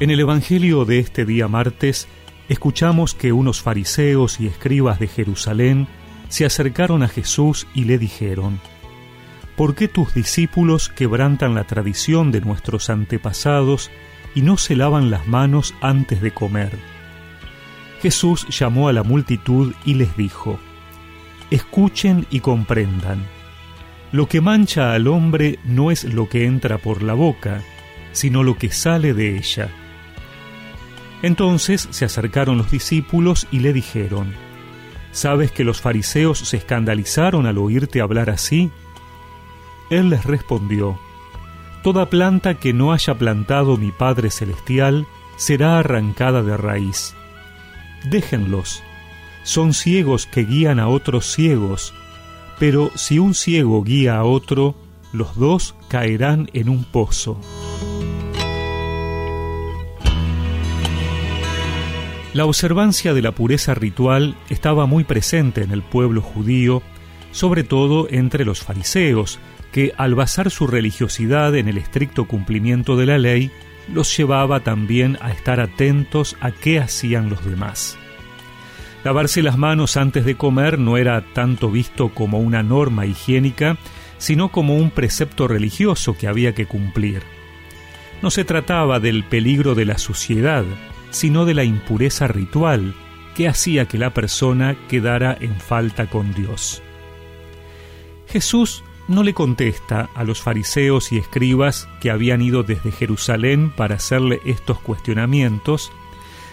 En el Evangelio de este día martes, escuchamos que unos fariseos y escribas de Jerusalén se acercaron a Jesús y le dijeron, ¿Por qué tus discípulos quebrantan la tradición de nuestros antepasados y no se lavan las manos antes de comer? Jesús llamó a la multitud y les dijo, Escuchen y comprendan. Lo que mancha al hombre no es lo que entra por la boca, sino lo que sale de ella entonces se acercaron los discípulos y le dijeron, ¿Sabes que los fariseos se escandalizaron al oírte hablar así? Él les respondió, Toda planta que no haya plantado mi Padre Celestial será arrancada de raíz. Déjenlos, son ciegos que guían a otros ciegos, pero si un ciego guía a otro, los dos caerán en un pozo. La observancia de la pureza ritual estaba muy presente en el pueblo judío, sobre todo entre los fariseos, que al basar su religiosidad en el estricto cumplimiento de la ley, los llevaba también a estar atentos a qué hacían los demás. Lavarse las manos antes de comer no era tanto visto como una norma higiénica, sino como un precepto religioso que había que cumplir. No se trataba del peligro de la suciedad, sino de la impureza ritual que hacía que la persona quedara en falta con Dios. Jesús no le contesta a los fariseos y escribas que habían ido desde Jerusalén para hacerle estos cuestionamientos,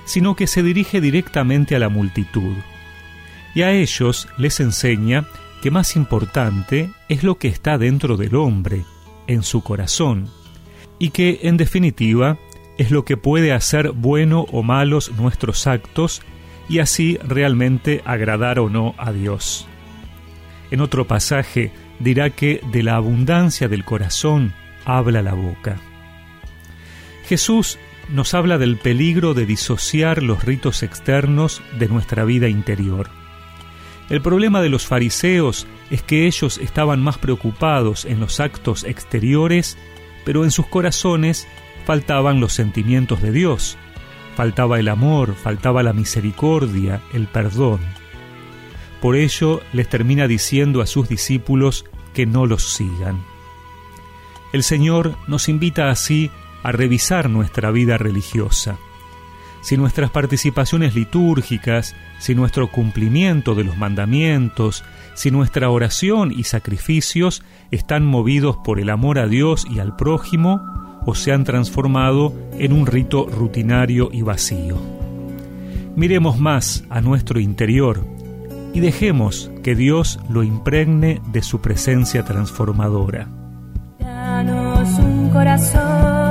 sino que se dirige directamente a la multitud. Y a ellos les enseña que más importante es lo que está dentro del hombre, en su corazón, y que, en definitiva, es lo que puede hacer bueno o malos nuestros actos y así realmente agradar o no a Dios. En otro pasaje dirá que de la abundancia del corazón habla la boca. Jesús nos habla del peligro de disociar los ritos externos de nuestra vida interior. El problema de los fariseos es que ellos estaban más preocupados en los actos exteriores, pero en sus corazones faltaban los sentimientos de Dios, faltaba el amor, faltaba la misericordia, el perdón. Por ello les termina diciendo a sus discípulos que no los sigan. El Señor nos invita así a revisar nuestra vida religiosa. Si nuestras participaciones litúrgicas, si nuestro cumplimiento de los mandamientos, si nuestra oración y sacrificios están movidos por el amor a Dios y al prójimo, o se han transformado en un rito rutinario y vacío. Miremos más a nuestro interior y dejemos que Dios lo impregne de su presencia transformadora. Danos un corazón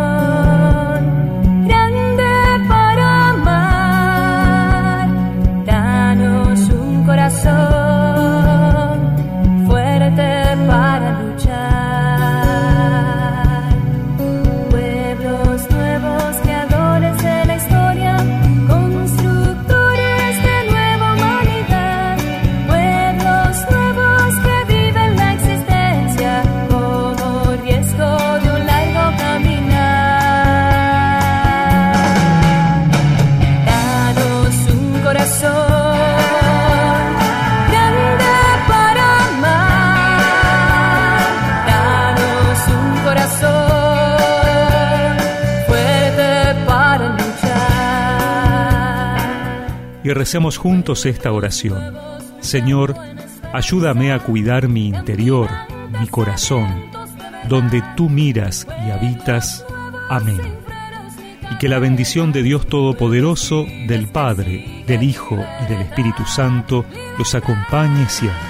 y recemos juntos esta oración. Señor, ayúdame a cuidar mi interior, mi corazón, donde tú miras y habitas. Amén. Y que la bendición de Dios Todopoderoso, del Padre, del Hijo y del Espíritu Santo los acompañe siempre.